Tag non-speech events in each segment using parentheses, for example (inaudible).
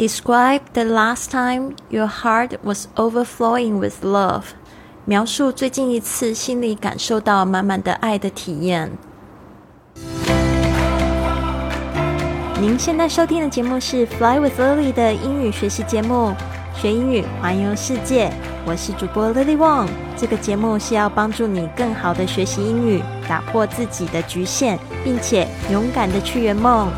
Describe the last time your heart was overflowing with love。描述最近一次心里感受到满满的爱的体验。您现在收听的节目是《Fly with Lily》的英语学习节目，学英语环游世界。我是主播 Lily Wong。这个节目是要帮助你更好的学习英语，打破自己的局限，并且勇敢的去圆梦。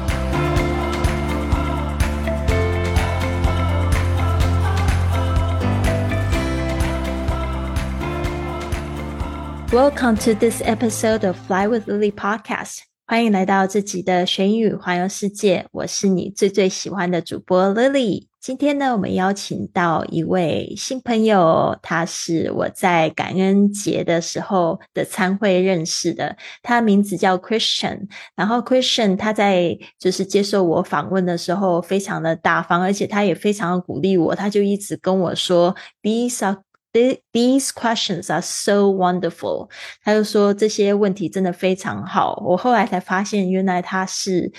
Welcome to this episode of Fly with Lily podcast。欢迎来到这集的学英语环游世界。我是你最最喜欢的主播 Lily。今天呢，我们邀请到一位新朋友，他是我在感恩节的时候的参会认识的。他名字叫 Christian。然后 Christian 他在就是接受我访问的时候，非常的大方，而且他也非常的鼓励我。他就一直跟我说：“These are。” These questions are so wonderful。他就说这些问题真的非常好。我后来才发现，原来他是。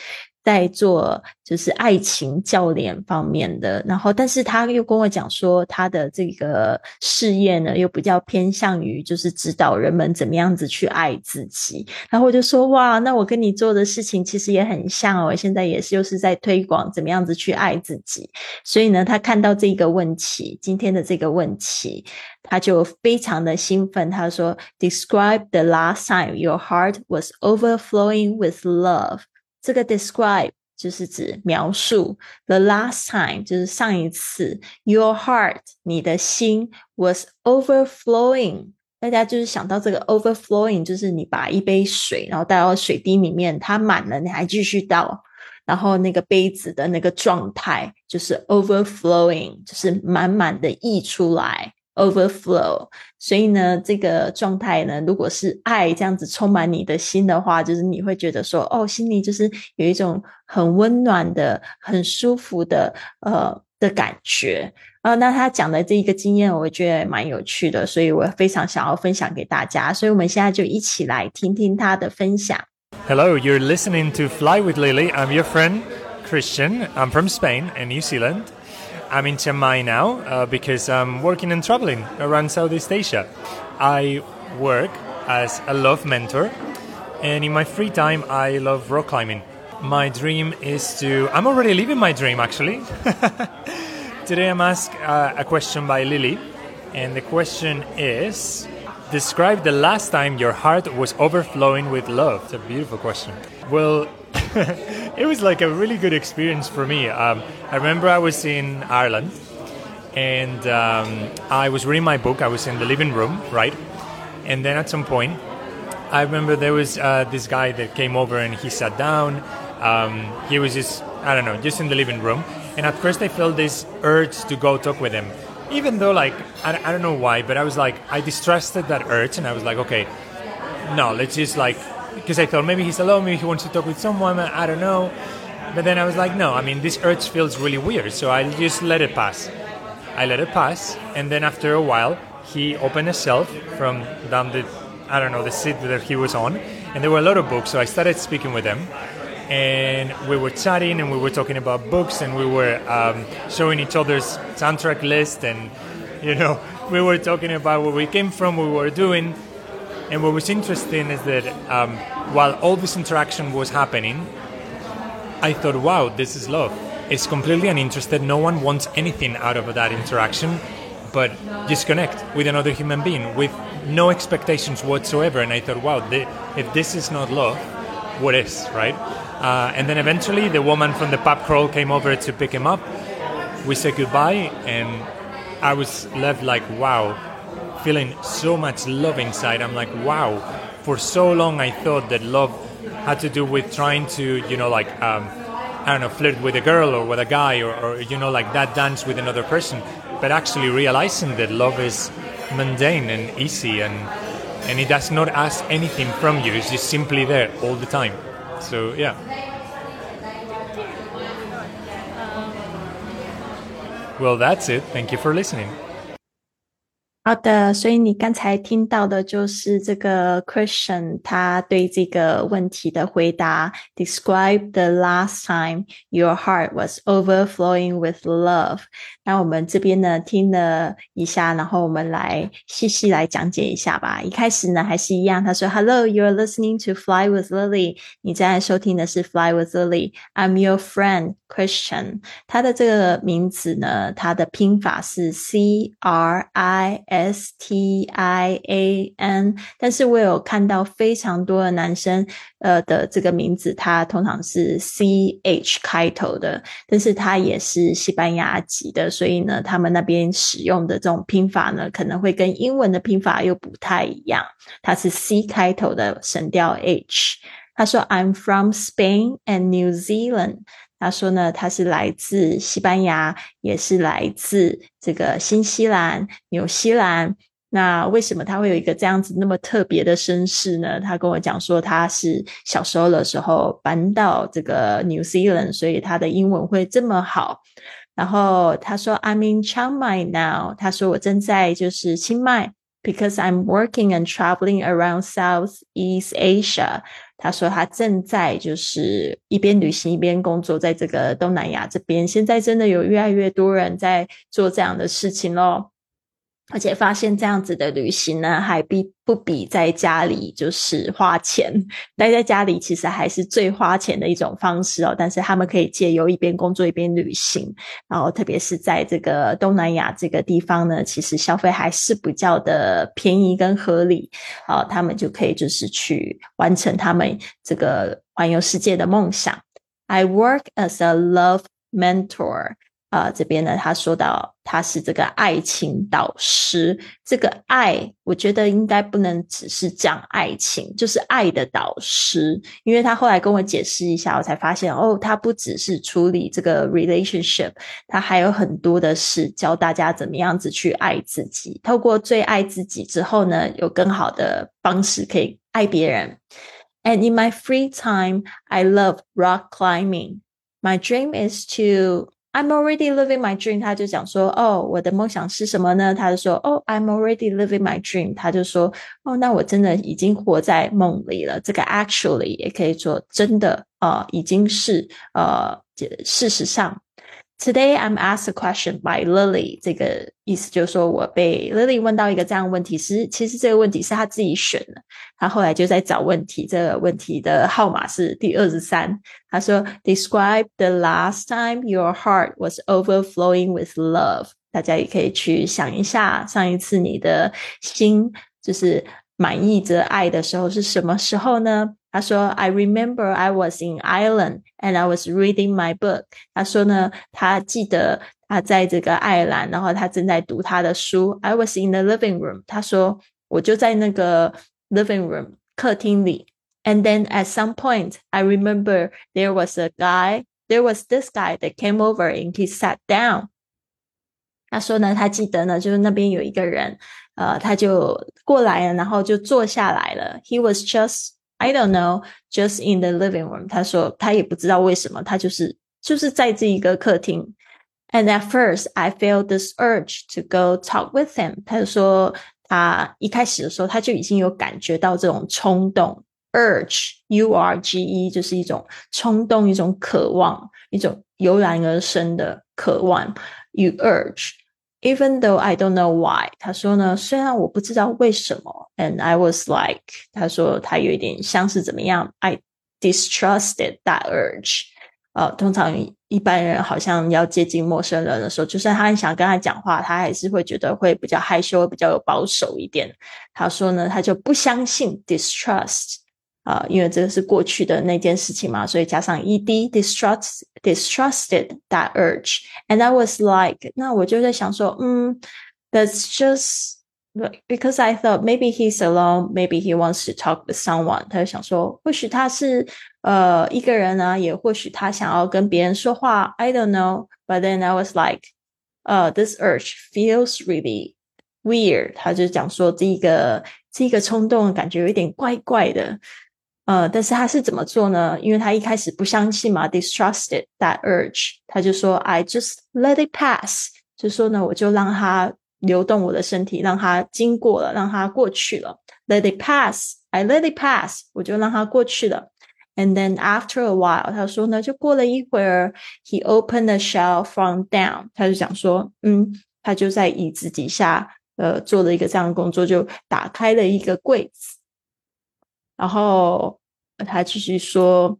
在做就是爱情教练方面的，然后但是他又跟我讲说，他的这个事业呢又比较偏向于就是指导人们怎么样子去爱自己。然后我就说哇，那我跟你做的事情其实也很像哦，现在也是又是在推广怎么样子去爱自己。所以呢，他看到这个问题，今天的这个问题，他就非常的兴奋。他说：“Describe the last time your heart was overflowing with love。”这个 describe 就是指描述，the last time 就是上一次，your heart 你的心 was overflowing。大家就是想到这个 overflowing，就是你把一杯水，然后倒到水滴里面，它满了，你还继续倒，然后那个杯子的那个状态就是 overflowing，就是满满的溢出来。overflow，所以呢，这个状态呢，如果是爱这样子充满你的心的话，就是你会觉得说，哦，心里就是有一种很温暖的、很舒服的呃的感觉啊。那他讲的这一个经验，我觉得蛮有趣的，所以我非常想要分享给大家。所以我们现在就一起来听听他的分享。Hello, you're listening to Fly with Lily. I'm your friend Christian. I'm from Spain and New Zealand. I'm in Chiang Mai now uh, because I'm working and traveling around Southeast Asia. I work as a love mentor, and in my free time, I love rock climbing. My dream is to. I'm already living my dream actually. (laughs) Today, I'm asked uh, a question by Lily, and the question is Describe the last time your heart was overflowing with love. It's a beautiful question. Well, (laughs) it was like a really good experience for me. Um, I remember I was in Ireland and um, I was reading my book. I was in the living room, right? And then at some point, I remember there was uh, this guy that came over and he sat down. Um, he was just, I don't know, just in the living room. And at first, I felt this urge to go talk with him. Even though, like, I, I don't know why, but I was like, I distrusted that urge and I was like, okay, no, let's just like because I thought maybe he's alone, maybe he wants to talk with someone, I don't know. But then I was like, no, I mean, this urge feels really weird, so I just let it pass. I let it pass, and then after a while, he opened a shelf from down the, I don't know, the seat that he was on, and there were a lot of books, so I started speaking with him. And we were chatting and we were talking about books and we were um, showing each other's soundtrack list and, you know, (laughs) we were talking about where we came from, what we were doing and what was interesting is that um, while all this interaction was happening, I thought, wow, this is love. It's completely uninterested. No one wants anything out of that interaction but just connect with another human being with no expectations whatsoever. And I thought, wow, if this is not love, what is, right? Uh, and then eventually the woman from the pub crawl came over to pick him up. We said goodbye, and I was left like, wow, feeling so much love inside. I'm like, wow. For so long, I thought that love had to do with trying to, you know, like, um, I don't know, flirt with a girl or with a guy or, or, you know, like that dance with another person. But actually realizing that love is mundane and easy and, and it does not ask anything from you. It's just simply there all the time. So, yeah. Well, that's it. Thank you for listening. 好的，所以你刚才听到的就是这个 Christian 他对这个问题的回答。Describe the last time your heart was overflowing with love。那我们这边呢听了一下，然后我们来细细来讲解一下吧。一开始呢还是一样，他说：“Hello, you're listening to Fly with Lily。你正在收听的是 Fly with Lily。I'm your friend Christian。他的这个名字呢，他的拼法是 C R I。” S T I A N，但是我有看到非常多的男生，呃的这个名字，他通常是 C H 开头的，但是他也是西班牙籍的，所以呢，他们那边使用的这种拼法呢，可能会跟英文的拼法又不太一样。它是 C 开头的，省掉 H。他说：“I'm from Spain and New Zealand。”他说呢，他是来自西班牙，也是来自这个新西兰、纽西兰。那为什么他会有一个这样子那么特别的身世呢？他跟我讲说，他是小时候的时候搬到这个 New Zealand，所以他的英文会这么好。然后他说，I'm in Chiang Mai now。他说我正在就是清迈，because I'm working and traveling around Southeast Asia。 他说他正在就是一边旅行一边工作，在这个东南亚这边，现在真的有越来越多人在做这样的事情喽。而且发现这样子的旅行呢，还比不比在家里就是花钱待在家里，其实还是最花钱的一种方式哦。但是他们可以借由一边工作一边旅行，然后特别是在这个东南亚这个地方呢，其实消费还是比较的便宜跟合理啊，他们就可以就是去完成他们这个环游世界的梦想。I work as a love mentor. 啊，这边呢，他说到他是这个爱情导师。这个爱，我觉得应该不能只是讲爱情，就是爱的导师。因为他后来跟我解释一下，我才发现哦，他不只是处理这个 relationship，他还有很多的事教大家怎么样子去爱自己。透过最爱自己之后呢，有更好的方式可以爱别人。And in my free time, I love rock climbing. My dream is to I'm already living my dream。他就讲说，哦，我的梦想是什么呢？他就说，哦，I'm already living my dream。他就说，哦，那我真的已经活在梦里了。这个 actually 也可以说真的，呃，已经是呃，事实上。Today I'm asked a question by Lily，这个意思就是说我被 Lily 问到一个这样问题，是其实这个问题是他自己选的，他后来就在找问题，这个问题的号码是第二十三。他说，Describe the last time your heart was overflowing with love。大家也可以去想一下，上一次你的心就是满意着爱的时候是什么时候呢？ 他说：“I remember I was in Ireland and I was reading my book。”他说呢，他记得他在这个爱尔兰，然后他正在读他的书。I was in the living room。他说我就在那个 living room 客厅里。And then at some point, I remember there was a guy. There was this guy that came over and he sat down. 他说呢，他记得呢，就是那边有一个人，呃，他就过来了，然后就坐下来了。He was just I don't know, just in the living room。他说他也不知道为什么，他就是就是在这一个客厅。And at first, I felt this urge to go talk with him。他就说他一开始的时候，他就已经有感觉到这种冲动，urge，u r g e，就是一种冲动，一种渴望，一种油然而生的渴望。You urge。 even though I don't know why，他说呢，虽然我不知道为什么，and I was like，他说他有一点像是怎么样，I distrusted that urge。呃，通常一般人好像要接近陌生人的时候，就算他很想跟他讲话，他还是会觉得会比较害羞，比较有保守一点。他说呢，他就不相信 distrust。 啊，因为这个是过去的那件事情嘛，所以加上 ed distrust distrusted that urge, and I was like，那我就在想说，嗯，that's just because I thought maybe he's alone, maybe he wants to talk with someone。他就想说，或许他是呃一个人啊，也或许他想要跟别人说话，I don't know。But then I was like，呃，this urge feels really weird。他就讲说，这个这个冲动感觉有一点怪怪的。 呃，但是他是怎么做呢？因为他一开始不相信嘛，distrusted that urge，他就说 I just let it pass，就说呢，我就让他流动我的身体，让它经过了，让它过去了。Let it pass, I let it pass，我就让它过去了。And then after a while，他说呢，就过了一会儿，he opened the shelf from down，他就讲说，嗯，他就在椅子底下，呃，做了一个这样的工作，就打开了一个柜子，然后他继续说，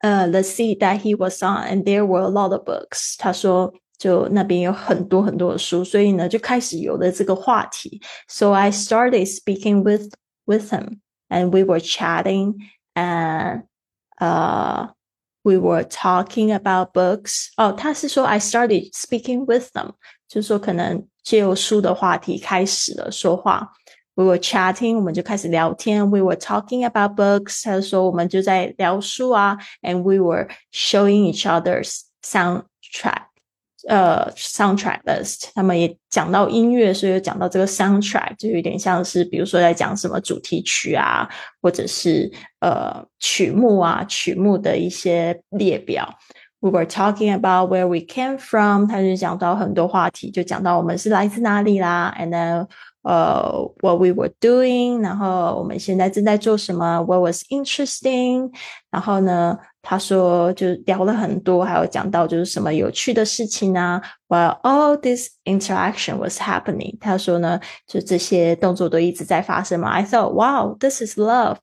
呃，the seat that he was on，and there were a lot of books。他说，就那边有很多很多的书，所以呢，就开始有了这个话题。So I started speaking with with him。and we were chatting and uh we were talking about books. 哦，他是说 I started speaking with them，就是说可能借由书的话题开始了说话。 We were chatting，我们就开始聊天。We were talking about books，他说我们就在聊书啊。And we were showing each other's soundtrack。呃，soundtrack list，他们也讲到音乐，所以讲到这个 soundtrack，就有点像是，比如说在讲什么主题曲啊，或者是呃曲目啊，曲目的一些列表。We were talking about where we came from，他就讲到很多话题，就讲到我们是来自哪里啦，and then 呃，what we were doing，然后我们现在正在做什么，what was interesting，然后呢，他说就聊了很多，还有讲到就是什么有趣的事情啊。While all this interaction was happening，他说呢，就这些动作都一直在发生嘛。I thought, wow, this is love.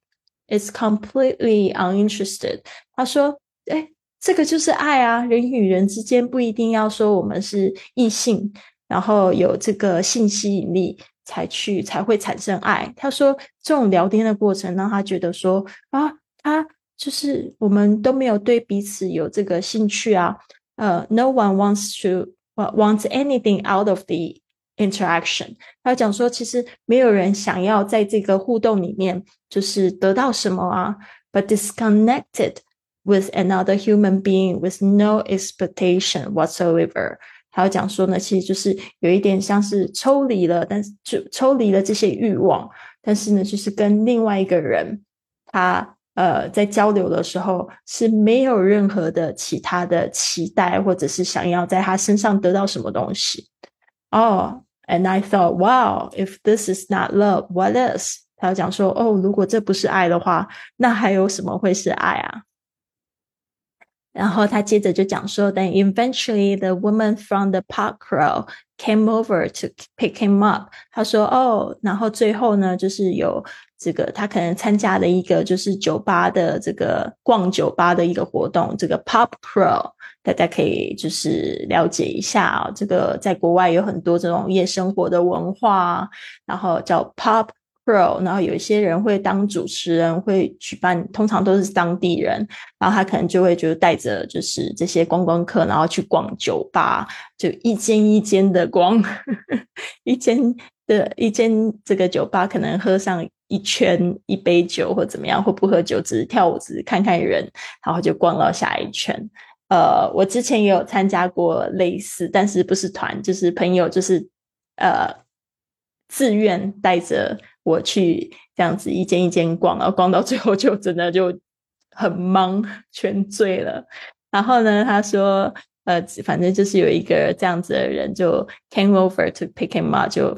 It's completely uninterested。他说，哎，这个就是爱啊，人与人之间不一定要说我们是异性，然后有这个性吸引力。 才去才会产生爱。他说，这种聊天的过程让他觉得说啊，他就是我们都没有对彼此有这个兴趣啊。呃，no one wants to wants anything out of the interaction。他讲说，其实没有人想要在这个互动里面就是得到什么啊，but disconnected with another human being with no expectation whatsoever。还要讲说呢，其实就是有一点像是抽离了，但是就抽离了这些欲望，但是呢，就是跟另外一个人，他呃在交流的时候是没有任何的其他的期待，或者是想要在他身上得到什么东西。哦，and I thought, wow, if this is not love, what is？他要讲说，哦，如果这不是爱的话，那还有什么会是爱啊？然后他接着就讲说，Then eventually the woman from the park row came over to pick him up。他说，哦，然后最后呢，就是有这个他可能参加了一个就是酒吧的这个逛酒吧的一个活动，这个 pop crow，大家可以就是了解一下啊。这个在国外有很多这种夜生活的文化，然后叫 pop。然后有一些人会当主持人，会举办，通常都是当地人，然后他可能就会就带着就是这些观光客，然后去逛酒吧，就一间一间的逛，(laughs) 一间的一间这个酒吧可能喝上一圈一杯酒或怎么样，或不喝酒，只是跳舞，只是看看人，然后就逛到下一圈。呃，我之前也有参加过类似，但是不是团，就是朋友，就是呃自愿带着。我去这样子一间一间逛，然后逛到最后就真的就很懵，全醉了。然后呢，他说，呃，反正就是有一个这样子的人就 came over to pick him up，就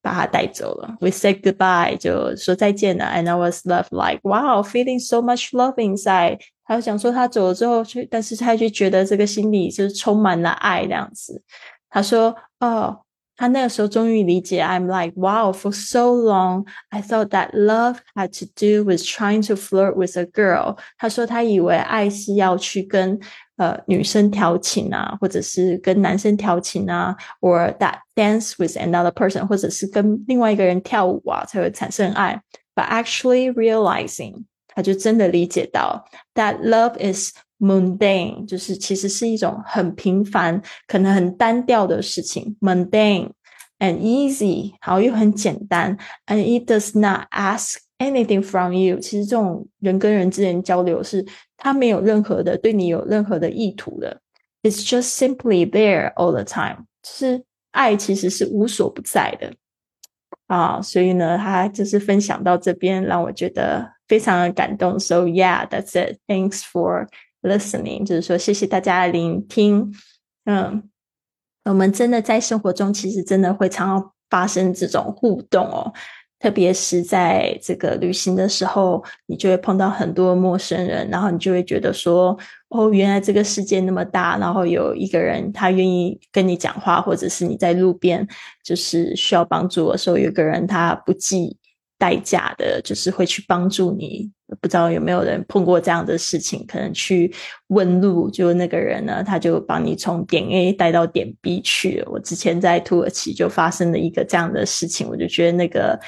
把他带走了。We said goodbye，就说再见了。And I was left like wow, feeling so much love inside。他就想说他走了之后，去，但是他就觉得这个心里就是充满了爱这样子。他说，哦。他那个时候终于理解，I'm like wow for so long I thought that love had to do with trying to flirt with a girl。他说他以为爱是要去跟呃女生调情啊，或者是跟男生调情啊，or that dance with another person，或者是跟另外一个人跳舞啊才会产生爱。But actually realizing，他就真的理解到 that love is mundane 就是其实是一种很平凡、可能很单调的事情，mundane and easy，好又很简单，and it does not ask anything from you。其实这种人跟人之间交流是，他没有任何的对你有任何的意图的，it's just simply there all the time。就是爱其实是无所不在的啊，所以呢，他就是分享到这边，让我觉得非常的感动。So yeah, that's it. Thanks for listening，就是说谢谢大家的聆听。嗯我们真的在生活中，其实真的会常常发生这种互动哦。特别是在这个旅行的时候，你就会碰到很多陌生人，然后你就会觉得说：“哦，原来这个世界那么大，然后有一个人他愿意跟你讲话，或者是你在路边就是需要帮助的时候，有个人他不计代价的，就是会去帮助你。”不知道有没有人碰过这样的事情？可能去问路，就那个人呢，他就帮你从点 A 带到点 B 去。我之前在土耳其就发生了一个这样的事情，我就觉得那个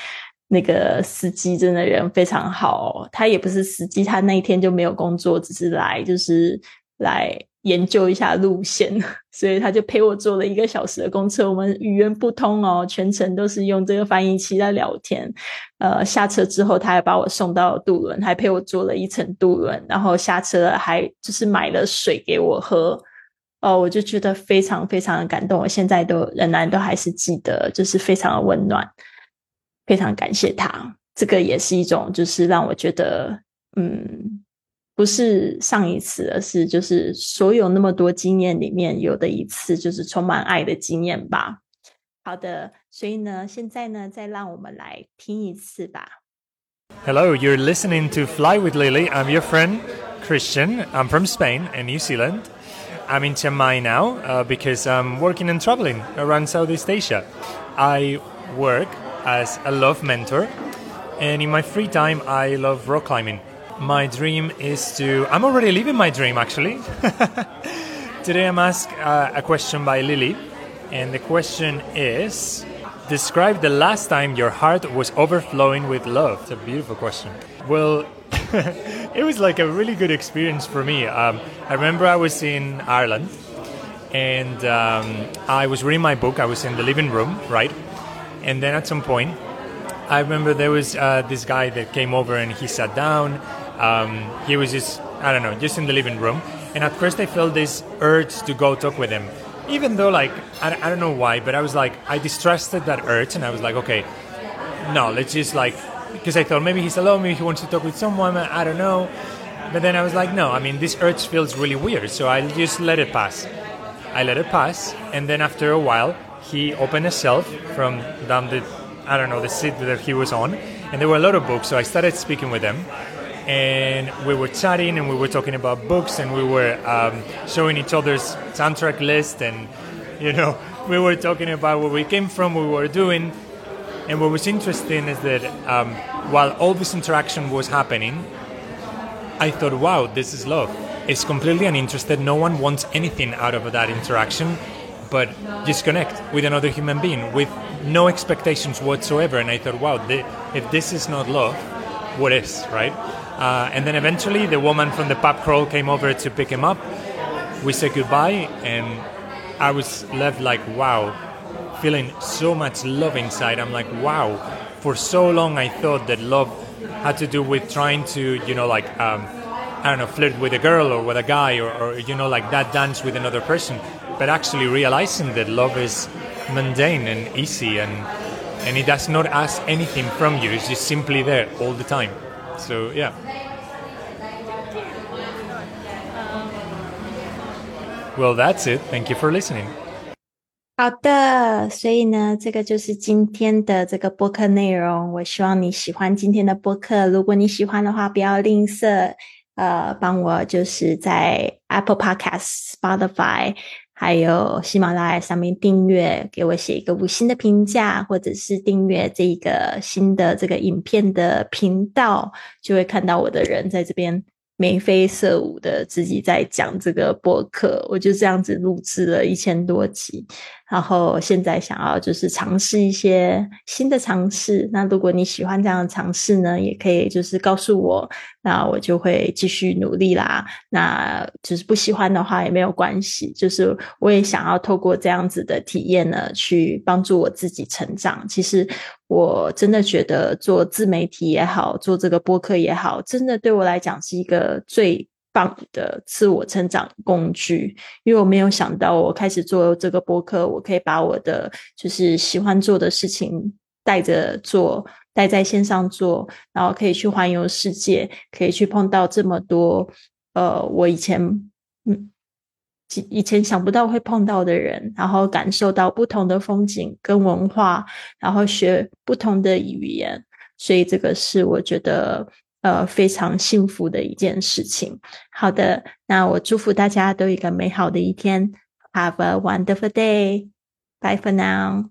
那个司机真的人非常好。他也不是司机，他那一天就没有工作，只是来就是来。研究一下路线，(laughs) 所以他就陪我坐了一个小时的公车。我们语言不通哦，全程都是用这个翻译器在聊天。呃，下车之后，他还把我送到渡轮，还陪我坐了一程渡轮。然后下车还就是买了水给我喝。哦，我就觉得非常非常的感动。我现在都仍然都还是记得，就是非常的温暖，非常感谢他。这个也是一种，就是让我觉得，嗯。不是上一次，而是就是所有那么多经验里面有的一次，就是充满爱的经验吧。好的，所以呢，现在呢，再让我们来听一次吧。Hello, you're listening to Fly with Lily. I'm your friend Christian. I'm from Spain and New Zealand. I'm in Chiang Mai now uh, because I'm working and traveling around Southeast Asia. I work as a love mentor, and in my free time, I love rock climbing. My dream is to. I'm already living my dream actually. (laughs) Today I'm asked uh, a question by Lily, and the question is Describe the last time your heart was overflowing with love. It's a beautiful question. Well, (laughs) it was like a really good experience for me. Um, I remember I was in Ireland and um, I was reading my book. I was in the living room, right? And then at some point, I remember there was uh, this guy that came over and he sat down um, he was just, I don't know, just in the living room. And at first I felt this urge to go talk with him. Even though, like, I, I don't know why, but I was like, I distrusted that urge and I was like, okay, no, let's just like, because I thought maybe he's alone, maybe he wants to talk with someone, I don't know. But then I was like, no, I mean, this urge feels really weird, so I just let it pass. I let it pass, and then after a while, he opened a shelf from down the, I don't know, the seat that he was on, and there were a lot of books, so I started speaking with him and we were chatting and we were talking about books and we were um, showing each other's soundtrack list and you know (laughs) we were talking about where we came from what we were doing. And what was interesting is that um, while all this interaction was happening i thought wow this is love. It's completely uninterested. No one wants anything out of that interaction but just connect with another human being with no expectations whatsoever. And i thought wow if this is not love what is right uh, and then eventually the woman from the pub crawl came over to pick him up. We said goodbye, and I was left like, wow, feeling so much love inside. I'm like, wow. For so long, I thought that love had to do with trying to, you know, like, um, I don't know, flirt with a girl or with a guy or, or, you know, like that dance with another person. But actually realizing that love is mundane and easy and, and it does not ask anything from you, it's just simply there all the time. So, yeah. Well, that's it. Thank you for listening. 好的，所以呢，这个就是今天的这个播客内容。我希望你喜欢今天的播客。如果你喜欢的话，不要吝啬，呃，帮我就是在 Apple Podcast、Spotify 还有喜马拉雅上面订阅，给我写一个五星的评价，或者是订阅这个新的这个影片的频道，就会看到我的人在这边。眉飞色舞的自己在讲这个播客，我就这样子录制了一千多集，然后现在想要就是尝试一些新的尝试。那如果你喜欢这样的尝试呢，也可以就是告诉我，那我就会继续努力啦。那就是不喜欢的话也没有关系，就是我也想要透过这样子的体验呢，去帮助我自己成长。其实。我真的觉得做自媒体也好，做这个播客也好，真的对我来讲是一个最棒的自我成长工具。因为我没有想到，我开始做这个播客，我可以把我的就是喜欢做的事情带着做，带在线上做，然后可以去环游世界，可以去碰到这么多呃，我以前嗯。以前想不到会碰到的人，然后感受到不同的风景跟文化，然后学不同的语言，所以这个是我觉得呃非常幸福的一件事情。好的，那我祝福大家都有一个美好的一天，Have a wonderful day. Bye for now.